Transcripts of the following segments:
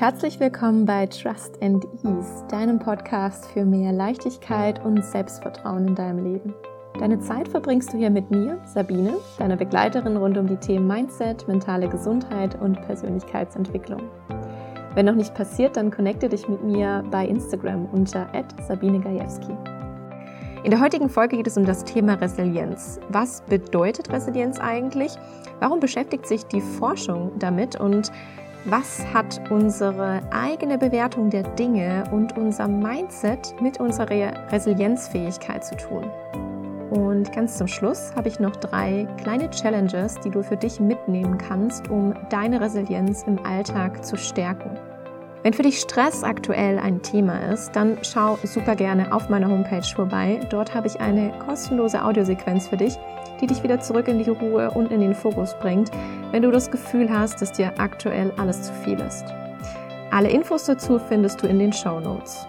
Herzlich willkommen bei Trust and Ease, deinem Podcast für mehr Leichtigkeit und Selbstvertrauen in deinem Leben. Deine Zeit verbringst du hier mit mir, Sabine, deiner Begleiterin rund um die Themen Mindset, mentale Gesundheit und Persönlichkeitsentwicklung. Wenn noch nicht passiert, dann connecte dich mit mir bei Instagram unter Sabine Gajewski. In der heutigen Folge geht es um das Thema Resilienz. Was bedeutet Resilienz eigentlich? Warum beschäftigt sich die Forschung damit und was hat unsere eigene Bewertung der Dinge und unser Mindset mit unserer Resilienzfähigkeit zu tun? Und ganz zum Schluss habe ich noch drei kleine Challenges, die du für dich mitnehmen kannst, um deine Resilienz im Alltag zu stärken. Wenn für dich Stress aktuell ein Thema ist, dann schau super gerne auf meiner Homepage vorbei. Dort habe ich eine kostenlose Audiosequenz für dich, die dich wieder zurück in die Ruhe und in den Fokus bringt, wenn du das Gefühl hast, dass dir aktuell alles zu viel ist. Alle Infos dazu findest du in den Show Notes.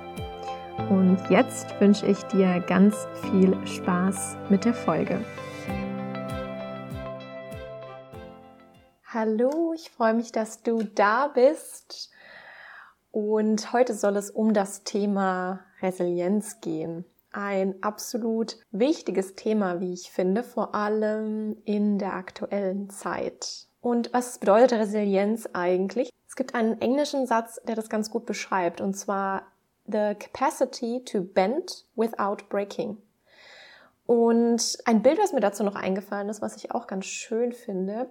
Und jetzt wünsche ich dir ganz viel Spaß mit der Folge. Hallo, ich freue mich, dass du da bist. Und heute soll es um das Thema Resilienz gehen. Ein absolut wichtiges Thema, wie ich finde, vor allem in der aktuellen Zeit. Und was bedeutet Resilienz eigentlich? Es gibt einen englischen Satz, der das ganz gut beschreibt, und zwar the capacity to bend without breaking. Und ein Bild, was mir dazu noch eingefallen ist, was ich auch ganz schön finde.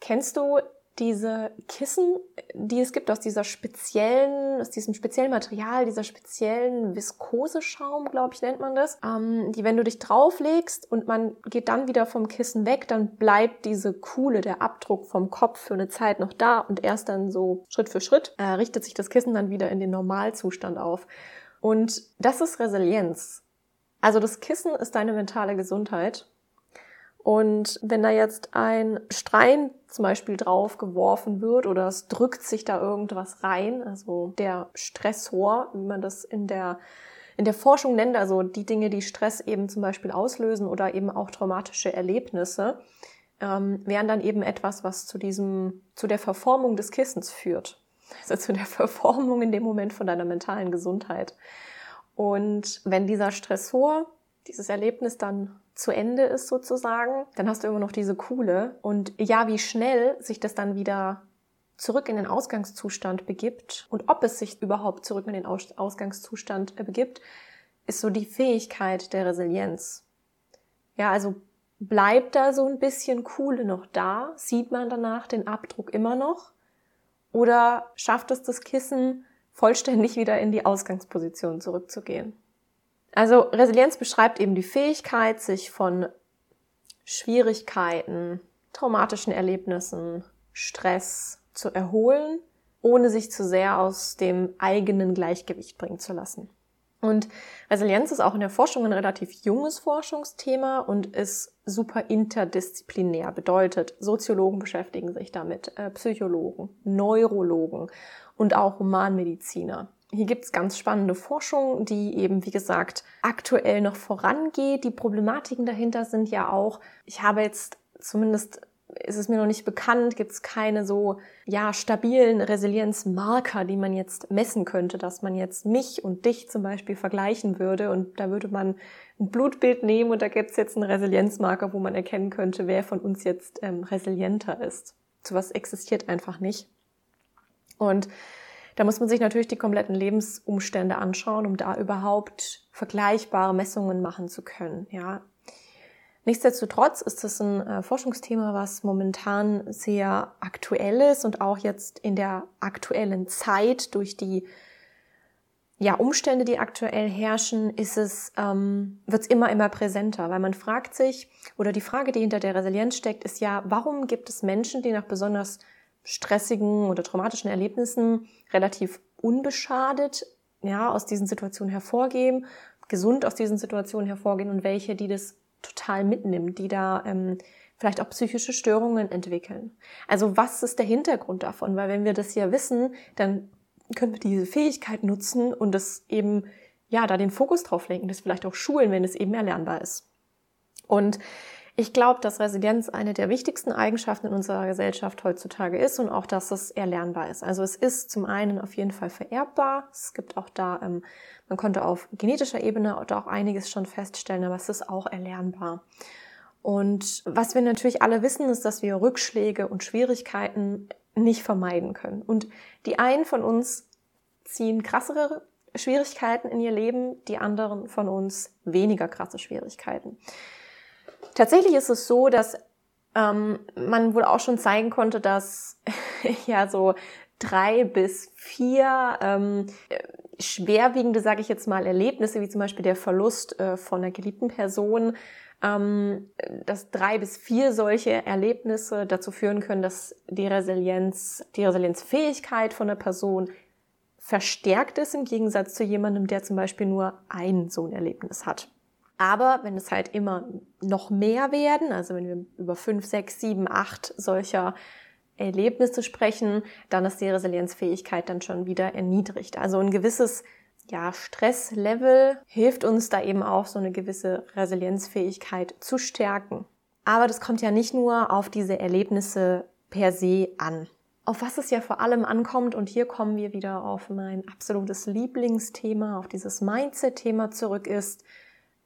Kennst du diese Kissen, die es gibt aus dieser speziellen, aus diesem speziellen Material, dieser speziellen Viskoseschaum, glaube ich, nennt man das, ähm, die, wenn du dich drauflegst und man geht dann wieder vom Kissen weg, dann bleibt diese Kuhle, der Abdruck vom Kopf für eine Zeit noch da und erst dann so Schritt für Schritt äh, richtet sich das Kissen dann wieder in den Normalzustand auf. Und das ist Resilienz. Also das Kissen ist deine mentale Gesundheit und wenn da jetzt ein Stein zum Beispiel drauf geworfen wird oder es drückt sich da irgendwas rein, also der Stressor, wie man das in der in der Forschung nennt, also die Dinge, die Stress eben zum Beispiel auslösen oder eben auch traumatische Erlebnisse, ähm, wären dann eben etwas, was zu diesem, zu der Verformung des Kissens führt. Also zu der Verformung in dem Moment von deiner mentalen Gesundheit. Und wenn dieser Stressor, dieses Erlebnis dann zu Ende ist sozusagen, dann hast du immer noch diese Kuhle. Und ja, wie schnell sich das dann wieder zurück in den Ausgangszustand begibt und ob es sich überhaupt zurück in den Ausgangszustand äh, begibt, ist so die Fähigkeit der Resilienz. Ja, also bleibt da so ein bisschen Kuhle noch da? Sieht man danach den Abdruck immer noch? Oder schafft es das Kissen vollständig wieder in die Ausgangsposition zurückzugehen? Also Resilienz beschreibt eben die Fähigkeit, sich von Schwierigkeiten, traumatischen Erlebnissen, Stress zu erholen, ohne sich zu sehr aus dem eigenen Gleichgewicht bringen zu lassen. Und Resilienz ist auch in der Forschung ein relativ junges Forschungsthema und ist super interdisziplinär. Bedeutet, Soziologen beschäftigen sich damit, äh, Psychologen, Neurologen und auch Humanmediziner. Hier gibt es ganz spannende Forschung, die eben, wie gesagt, aktuell noch vorangeht. Die Problematiken dahinter sind ja auch, ich habe jetzt zumindest ist es mir noch nicht bekannt, gibt es keine so ja stabilen Resilienzmarker, die man jetzt messen könnte, dass man jetzt mich und dich zum Beispiel vergleichen würde und da würde man ein Blutbild nehmen und da gibt es jetzt einen Resilienzmarker, wo man erkennen könnte, wer von uns jetzt ähm, resilienter ist. Sowas existiert einfach nicht. Und da muss man sich natürlich die kompletten Lebensumstände anschauen, um da überhaupt vergleichbare Messungen machen zu können. Ja. Nichtsdestotrotz ist das ein äh, Forschungsthema, was momentan sehr aktuell ist und auch jetzt in der aktuellen Zeit durch die ja, Umstände, die aktuell herrschen, ist es, ähm, wird es immer, immer präsenter, weil man fragt sich, oder die Frage, die hinter der Resilienz steckt, ist ja, warum gibt es Menschen, die nach besonders stressigen oder traumatischen Erlebnissen relativ unbeschadet ja, aus diesen Situationen hervorgehen, gesund aus diesen Situationen hervorgehen und welche, die das total mitnimmt, die da ähm, vielleicht auch psychische Störungen entwickeln. Also was ist der Hintergrund davon? Weil wenn wir das ja wissen, dann können wir diese Fähigkeit nutzen und das eben, ja, da den Fokus drauf lenken, das vielleicht auch schulen, wenn es eben erlernbar ist. Und Ich glaube, dass Resilienz eine der wichtigsten Eigenschaften in unserer Gesellschaft heutzutage ist und auch, dass es erlernbar ist. Also es ist zum einen auf jeden Fall vererbbar. Es gibt auch da, ähm, man konnte auf genetischer Ebene auch einiges schon feststellen, aber es ist auch erlernbar. Und was wir natürlich alle wissen, ist, dass wir Rückschläge und Schwierigkeiten nicht vermeiden können. Und die einen von uns ziehen krassere Schwierigkeiten in ihr Leben, die anderen von uns weniger krasse Schwierigkeiten. Tatsächlich ist es so, dass ähm, man wohl auch schon zeigen konnte, dass ja so drei bis vier ähm, schwerwiegende, sage ich jetzt mal, Erlebnisse, wie zum Beispiel der Verlust äh, von einer geliebten Person, ähm, dass drei bis vier solche Erlebnisse dazu führen können, dass die Resilienz, die Resilienzfähigkeit von einer Person verstärkt ist im Gegensatz zu jemandem, der zum Beispiel nur ein so ein Erlebnis hat. Aber wenn es halt immer noch mehr werden, also wenn wir über fünf, sechs, sieben, acht solcher Erlebnisse sprechen, dann ist die Resilienzfähigkeit dann schon wieder erniedrigt. Also ein gewisses ja, Stresslevel hilft uns da eben auch so eine gewisse Resilienzfähigkeit zu stärken. Aber das kommt ja nicht nur auf diese Erlebnisse per se an auf was es ja vor allem ankommt, und hier kommen wir wieder auf mein absolutes Lieblingsthema, auf dieses Mindset-Thema zurück, ist,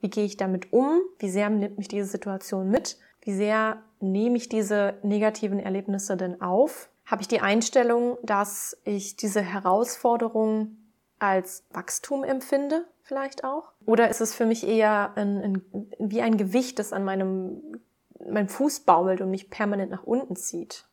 wie gehe ich damit um? Wie sehr nimmt mich diese Situation mit? Wie sehr nehme ich diese negativen Erlebnisse denn auf? Habe ich die Einstellung, dass ich diese Herausforderung als Wachstum empfinde, vielleicht auch? Oder ist es für mich eher ein, ein, wie ein Gewicht, das an meinem, meinem Fuß baumelt und mich permanent nach unten zieht?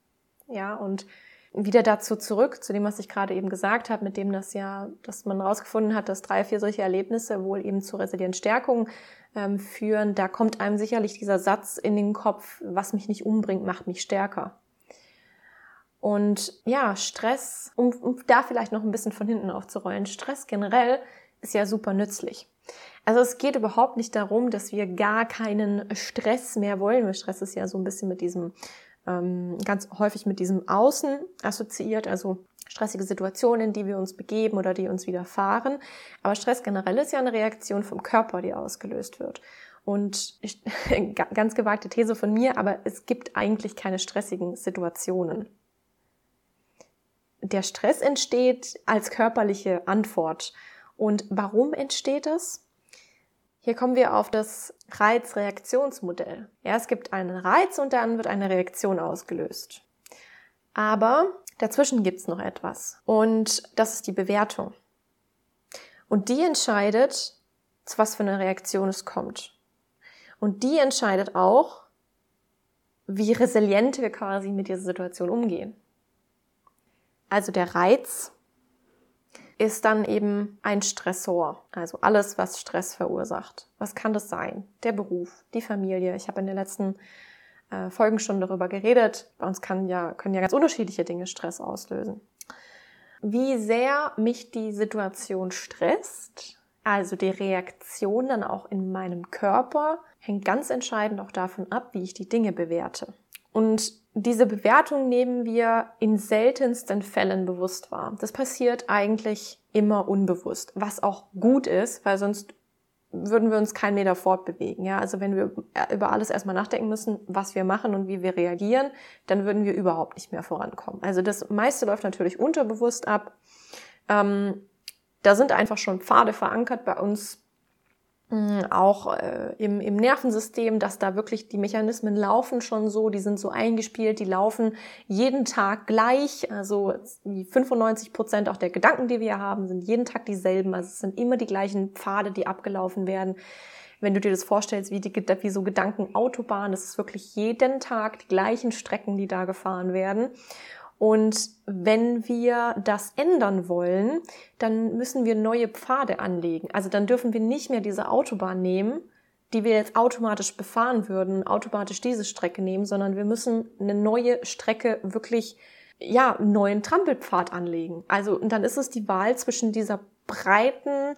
Ja, und wieder dazu zurück, zu dem, was ich gerade eben gesagt habe, mit dem das ja, dass man herausgefunden hat, dass drei, vier solche Erlebnisse wohl eben zur Resilienzstärkung ähm, führen. Da kommt einem sicherlich dieser Satz in den Kopf, was mich nicht umbringt, macht mich stärker. Und ja, Stress, um, um da vielleicht noch ein bisschen von hinten aufzurollen, Stress generell ist ja super nützlich. Also es geht überhaupt nicht darum, dass wir gar keinen Stress mehr wollen. Stress ist ja so ein bisschen mit diesem ähm, ganz häufig mit diesem Außen assoziiert, also stressige Situationen, in die wir uns begeben oder die uns widerfahren. Aber Stress generell ist ja eine Reaktion vom Körper, die ausgelöst wird. Und ich, ganz gewagte These von mir, aber es gibt eigentlich keine stressigen Situationen. Der Stress entsteht als körperliche Antwort. Und warum entsteht es? Hier kommen wir auf das Reizreaktionsmodell. Ja, es gibt einen Reiz und dann wird eine Reaktion ausgelöst. Aber dazwischen gibt's noch etwas. Und das ist die Bewertung. Und die entscheidet, zu was für eine Reaktion es kommt. Und die entscheidet auch, wie resilient wir quasi mit dieser Situation umgehen. Also der Reiz ist dann eben ein Stressor. Also alles, was Stress verursacht. Was kann das sein? Der Beruf, die Familie. Ich habe in den letzten äh, Folgen schon darüber geredet. Bei uns kann ja, können ja ganz unterschiedliche Dinge Stress auslösen. Wie sehr mich die Situation stresst, also die Reaktion dann auch in meinem Körper, hängt ganz entscheidend auch davon ab, wie ich die Dinge bewerte. Und diese Bewertung nehmen wir in seltensten Fällen bewusst wahr. Das passiert eigentlich immer unbewusst, was auch gut ist, weil sonst würden wir uns keinen Meter fortbewegen. Ja, also wenn wir über alles erstmal nachdenken müssen, was wir machen und wie wir reagieren, dann würden wir überhaupt nicht mehr vorankommen. Also das meiste läuft natürlich unterbewusst ab. Ähm, da sind einfach schon Pfade verankert bei uns, auch äh, im, im Nervensystem, dass da wirklich die Mechanismen laufen schon so, die sind so eingespielt, die laufen jeden Tag gleich. Also die 95 Prozent auch der Gedanken, die wir haben, sind jeden Tag dieselben. Also es sind immer die gleichen Pfade, die abgelaufen werden. Wenn du dir das vorstellst, wie, die, wie so Gedankenautobahn, das ist wirklich jeden Tag die gleichen Strecken, die da gefahren werden. Und wenn wir das ändern wollen, dann müssen wir neue Pfade anlegen. Also dann dürfen wir nicht mehr diese Autobahn nehmen, die wir jetzt automatisch befahren würden, automatisch diese Strecke nehmen, sondern wir müssen eine neue Strecke wirklich, ja, einen neuen Trampelpfad anlegen. Also, und dann ist es die Wahl zwischen dieser breiten,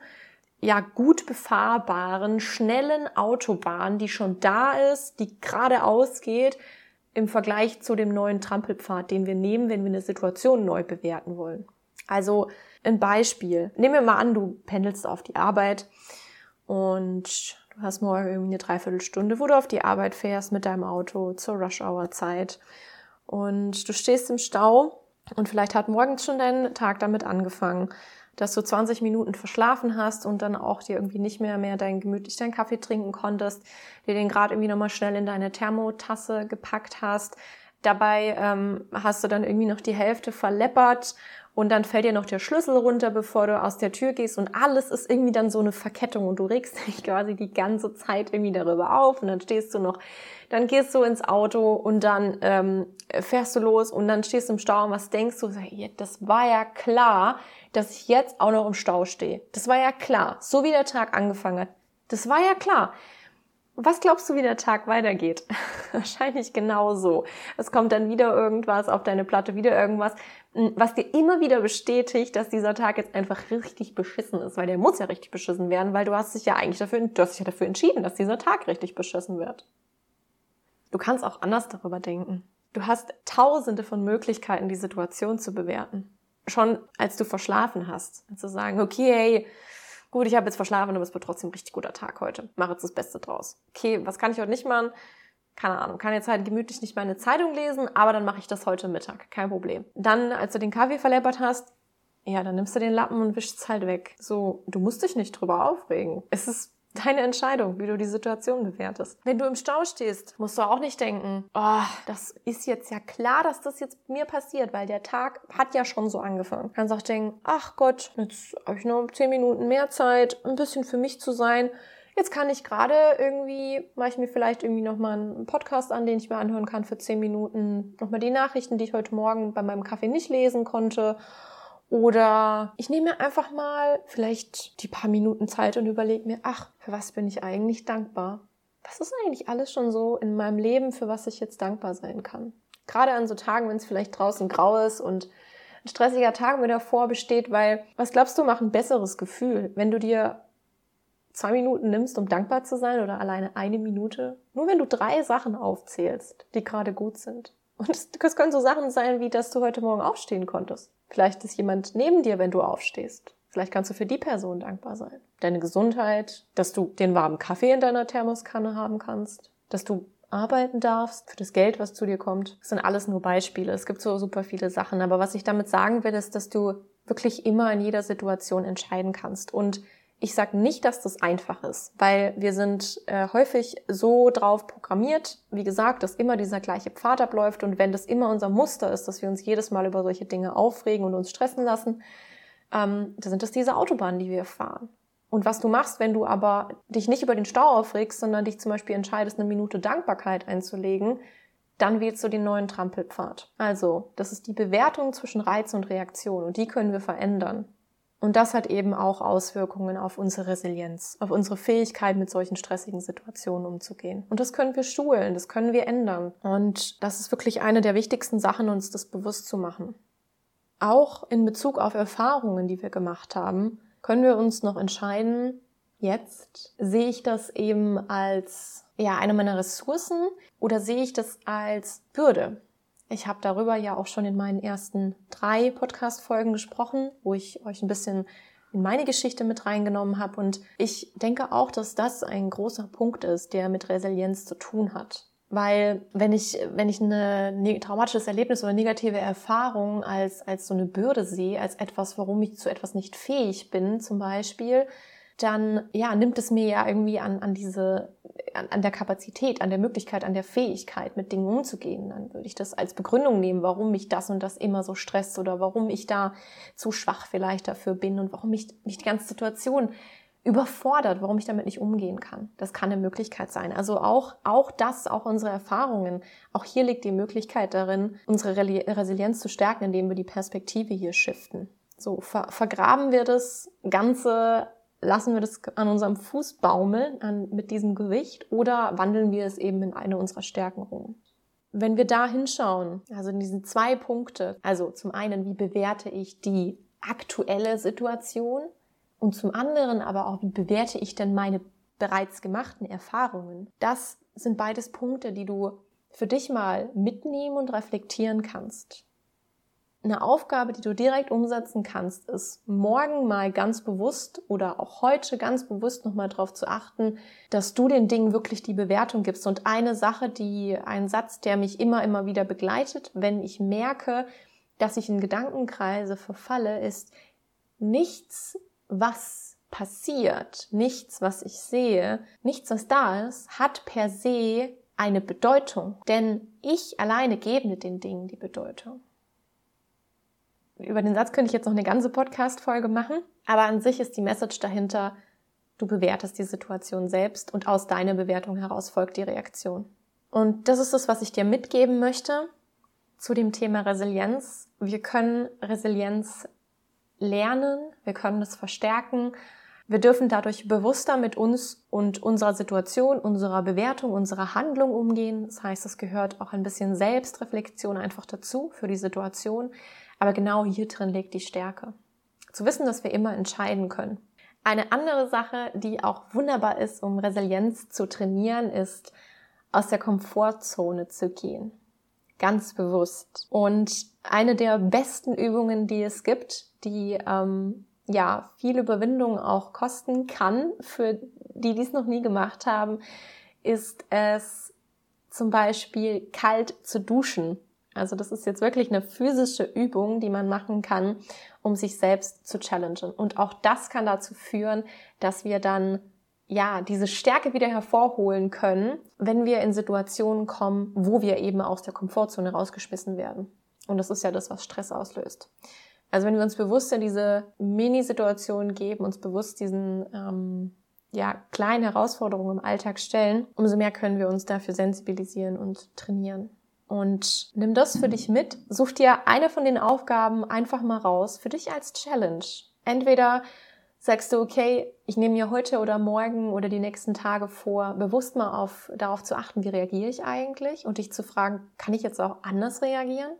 ja, gut befahrbaren, schnellen Autobahn, die schon da ist, die geradeaus geht, im Vergleich zu dem neuen Trampelpfad, den wir nehmen, wenn wir eine Situation neu bewerten wollen. Also ein Beispiel. Nehmen wir mal an, du pendelst auf die Arbeit und Du hast morgen irgendwie eine Dreiviertelstunde, wo du auf die Arbeit fährst mit deinem Auto zur Rush-Hour-Zeit. Und du stehst im Stau und vielleicht hat morgens schon dein Tag damit angefangen, dass du 20 Minuten verschlafen hast und dann auch dir irgendwie nicht mehr mehr dein gemütlich deinen Kaffee trinken konntest, dir den gerade irgendwie nochmal schnell in deine Thermotasse gepackt hast. Dabei ähm, hast du dann irgendwie noch die Hälfte verleppert und dann fällt dir noch der Schlüssel runter, bevor du aus der Tür gehst und alles ist irgendwie dann so eine Verkettung und du regst dich quasi die ganze Zeit irgendwie darüber auf und dann stehst du noch, dann gehst du ins Auto und dann ähm, fährst du los und dann stehst du im Stau und was denkst du? Das war ja klar, dass ich jetzt auch noch im Stau stehe. Das war ja klar, so wie der Tag angefangen hat. Das war ja klar. Was glaubst du, wie der Tag weitergeht? Wahrscheinlich genauso. Es kommt dann wieder irgendwas auf deine Platte, wieder irgendwas, hm, was dir immer wieder bestätigt, dass dieser Tag jetzt einfach richtig beschissen ist, weil der muss ja richtig beschissen werden, weil du hast dich ja eigentlich dafür, du hast dich ja dafür entschieden, dass dieser Tag richtig beschissen wird. Du kannst auch anders darüber denken. Du hast tausende von Möglichkeiten, die Situation zu bewerten. Schon als du verschlafen hast. Zu sagen, okay, hey, gut, ich habe jetzt verschlafen, aber es wird trotzdem ein richtig guter Tag heute. Mache jetzt das Beste draus. Okay, was kann ich heute nicht machen? Keine Ahnung, kann jetzt halt gemütlich nicht meine Zeitung lesen, aber dann mache ich das heute Mittag. Kein Problem. Dann, als du den Kaffee verleppert hast, ja, dann nimmst du den Lappen und wischst halt weg. So, du musst dich nicht drüber aufregen. Es ist deine Entscheidung, wie du die Situation bewertest. Wenn du im Stau stehst, musst du auch nicht denken, oh, das ist jetzt ja klar, dass das jetzt mir passiert, weil der Tag hat ja schon so angefangen. Du kannst auch denken, ach Gott, jetzt habe ich noch zehn Minuten mehr Zeit, ein bisschen für mich zu sein. Jetzt kann ich gerade irgendwie, mache ich mir vielleicht irgendwie nochmal einen Podcast an, den ich mir anhören kann für zehn Minuten. Nochmal die Nachrichten, die ich heute Morgen bei meinem Kaffee nicht lesen konnte oder ich nehme mir einfach mal vielleicht die paar Minuten Zeit und überlege mir, ach, für was bin ich eigentlich dankbar? Was ist eigentlich alles schon so in meinem Leben, für was ich jetzt dankbar sein kann? Gerade an so Tagen, wenn es vielleicht draußen grau ist und ein stressiger Tag mir davor besteht, weil was glaubst du, macht ein besseres Gefühl, wenn du dir zwei Minuten nimmst, um dankbar zu sein oder alleine eine Minute? Nur wenn du drei Sachen aufzählst, die gerade gut sind. Und das können so Sachen sein, wie dass du heute Morgen aufstehen konntest. Vielleicht ist jemand neben dir, wenn du aufstehst. Vielleicht kannst du für die Person dankbar sein. Deine Gesundheit, dass du den warmen Kaffee in deiner Thermoskanne haben kannst, dass du arbeiten darfst, für das Geld, was zu dir kommt. Das sind alles nur Beispiele. Es gibt so super viele Sachen. Aber was ich damit sagen will, ist, dass du wirklich immer in jeder Situation entscheiden kannst. Und ich sage nicht, dass das einfach ist, weil wir sind äh, häufig so drauf programmiert, wie gesagt, dass immer dieser gleiche Pfad abläuft und wenn das immer unser Muster ist, dass wir uns jedes Mal über solche Dinge aufregen und uns stressen lassen, ähm, dann sind das diese Autobahnen, die wir fahren. Und was du machst, wenn du aber dich nicht über den Stau aufregst, sondern dich zum Beispiel entscheidest, eine Minute Dankbarkeit einzulegen, dann wählst du den neuen Trampelpfad. Also, das ist die Bewertung zwischen Reiz und Reaktion und die können wir verändern. Und das hat eben auch Auswirkungen auf unsere Resilienz, auf unsere Fähigkeit, mit solchen stressigen Situationen umzugehen. Und das können wir schulen, das können wir ändern. Und das ist wirklich eine der wichtigsten Sachen, uns das bewusst zu machen. Auch in Bezug auf Erfahrungen, die wir gemacht haben, können wir uns noch entscheiden, jetzt sehe ich das eben als ja, eine meiner Ressourcen oder sehe ich das als Bürde? Ich habe darüber ja auch schon in meinen ersten drei Podcast-Folgen gesprochen, wo ich euch ein bisschen in meine Geschichte mit reingenommen habe. Und ich denke auch, dass das ein großer Punkt ist, der mit Resilienz zu tun hat. Weil wenn ich, wenn ich eine ne, traumatisches Erlebnis oder negative Erfahrung als, als so eine Bürde sehe, als etwas, warum ich zu etwas nicht fähig bin, zum Beispiel, dann ja, nimmt es mir ja irgendwie an, an diese, an, an der Kapazität, an der Möglichkeit, an der Fähigkeit, mit Dingen umzugehen. Dann würde ich das als Begründung nehmen, warum mich das und das immer so stresst oder warum ich da zu schwach vielleicht dafür bin und warum mich, mich die ganze Situation überfordert, warum ich damit nicht umgehen kann. Das kann eine Möglichkeit sein. Also auch, auch das, auch unsere Erfahrungen, auch hier liegt die Möglichkeit darin, unsere Resilienz zu stärken, indem wir die Perspektive hier shiften. So, ver vergraben wir das Ganze lassen wir das an unserem Fuß baumeln an, mit diesem Gewicht oder wandeln wir es eben in eine unserer Stärken um? Wenn wir da hinschauen, also in diesen zwei Punkte, also zum einen, wie bewerte ich die aktuelle Situation und zum anderen aber auch, wie bewerte ich denn meine bereits gemachten Erfahrungen? Das sind beides Punkte, die du für dich mal mitnehmen und reflektieren kannst. Eine Aufgabe, die du direkt umsetzen kannst, ist morgen mal ganz bewusst oder auch heute ganz bewusst nochmal darauf zu achten, dass du den Dingen wirklich die Bewertung gibst. Und eine Sache, die, ein Satz, der mich immer, immer wieder begleitet, wenn ich merke, dass ich in Gedankenkreise verfalle, ist nichts, was passiert, nichts, was ich sehe, nichts, was da ist, hat per se eine Bedeutung. Denn ich alleine gebe den Dingen die Bedeutung über den Satz könnte ich jetzt noch eine ganze Podcast-Folge machen, aber an sich ist die Message dahinter, du bewertest die Situation selbst und aus deiner Bewertung heraus folgt die Reaktion. Und das ist das, was ich dir mitgeben möchte zu dem Thema Resilienz. Wir können Resilienz lernen, wir können es verstärken. Wir dürfen dadurch bewusster mit uns und unserer Situation, unserer Bewertung, unserer Handlung umgehen. Das heißt, es gehört auch ein bisschen Selbstreflexion einfach dazu für die Situation. Aber genau hier drin liegt die Stärke. Zu wissen, dass wir immer entscheiden können. Eine andere Sache, die auch wunderbar ist, um Resilienz zu trainieren, ist, aus der Komfortzone zu gehen. Ganz bewusst. Und eine der besten Übungen, die es gibt, die ähm, ja viel Überwindung auch kosten kann, für die, die es noch nie gemacht haben, ist es zum Beispiel kalt zu duschen. Also das ist jetzt wirklich eine physische Übung, die man machen kann, um sich selbst zu challengen. Und auch das kann dazu führen, dass wir dann ja, diese Stärke wieder hervorholen können, wenn wir in Situationen kommen, wo wir eben aus der Komfortzone rausgeschmissen werden. Und das ist ja das, was Stress auslöst. Also wenn wir uns bewusst in diese Mini-Situationen geben, uns bewusst diesen ähm, ja, kleinen Herausforderungen im Alltag stellen, umso mehr können wir uns dafür sensibilisieren und trainieren. Und nimm das für dich mit. Such dir eine von den Aufgaben einfach mal raus, für dich als Challenge. Entweder sagst du, okay, ich nehme mir heute oder morgen oder die nächsten Tage vor, bewusst mal auf, darauf zu achten, wie reagiere ich eigentlich und dich zu fragen, kann ich jetzt auch anders reagieren?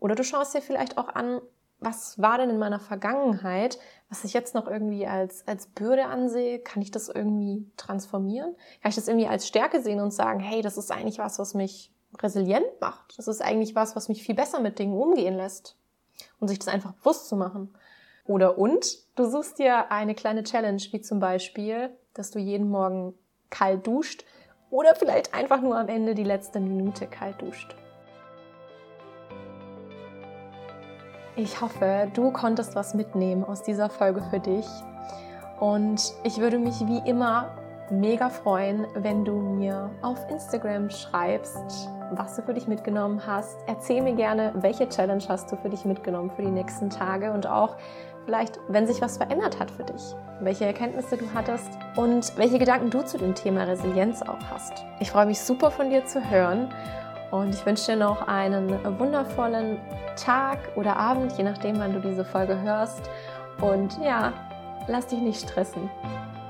Oder du schaust dir vielleicht auch an, was war denn in meiner Vergangenheit, was ich jetzt noch irgendwie als, als Bürde ansehe? Kann ich das irgendwie transformieren? Kann ich das irgendwie als Stärke sehen und sagen, hey, das ist eigentlich was, was mich resilient macht. Das ist eigentlich was, was mich viel besser mit Dingen umgehen lässt. Und sich das einfach bewusst zu machen. Oder und du suchst dir eine kleine Challenge, wie zum Beispiel, dass du jeden Morgen kalt duscht oder vielleicht einfach nur am Ende die letzte Minute kalt duscht. Ich hoffe, du konntest was mitnehmen aus dieser Folge für dich. Und ich würde mich wie immer mega freuen, wenn du mir auf Instagram schreibst, was du für dich mitgenommen hast. Erzähl mir gerne, welche Challenge hast du für dich mitgenommen für die nächsten Tage und auch vielleicht, wenn sich was verändert hat für dich, welche Erkenntnisse du hattest und welche Gedanken du zu dem Thema Resilienz auch hast. Ich freue mich super von dir zu hören und ich wünsche dir noch einen wundervollen Tag oder Abend, je nachdem, wann du diese Folge hörst. Und ja, lass dich nicht stressen.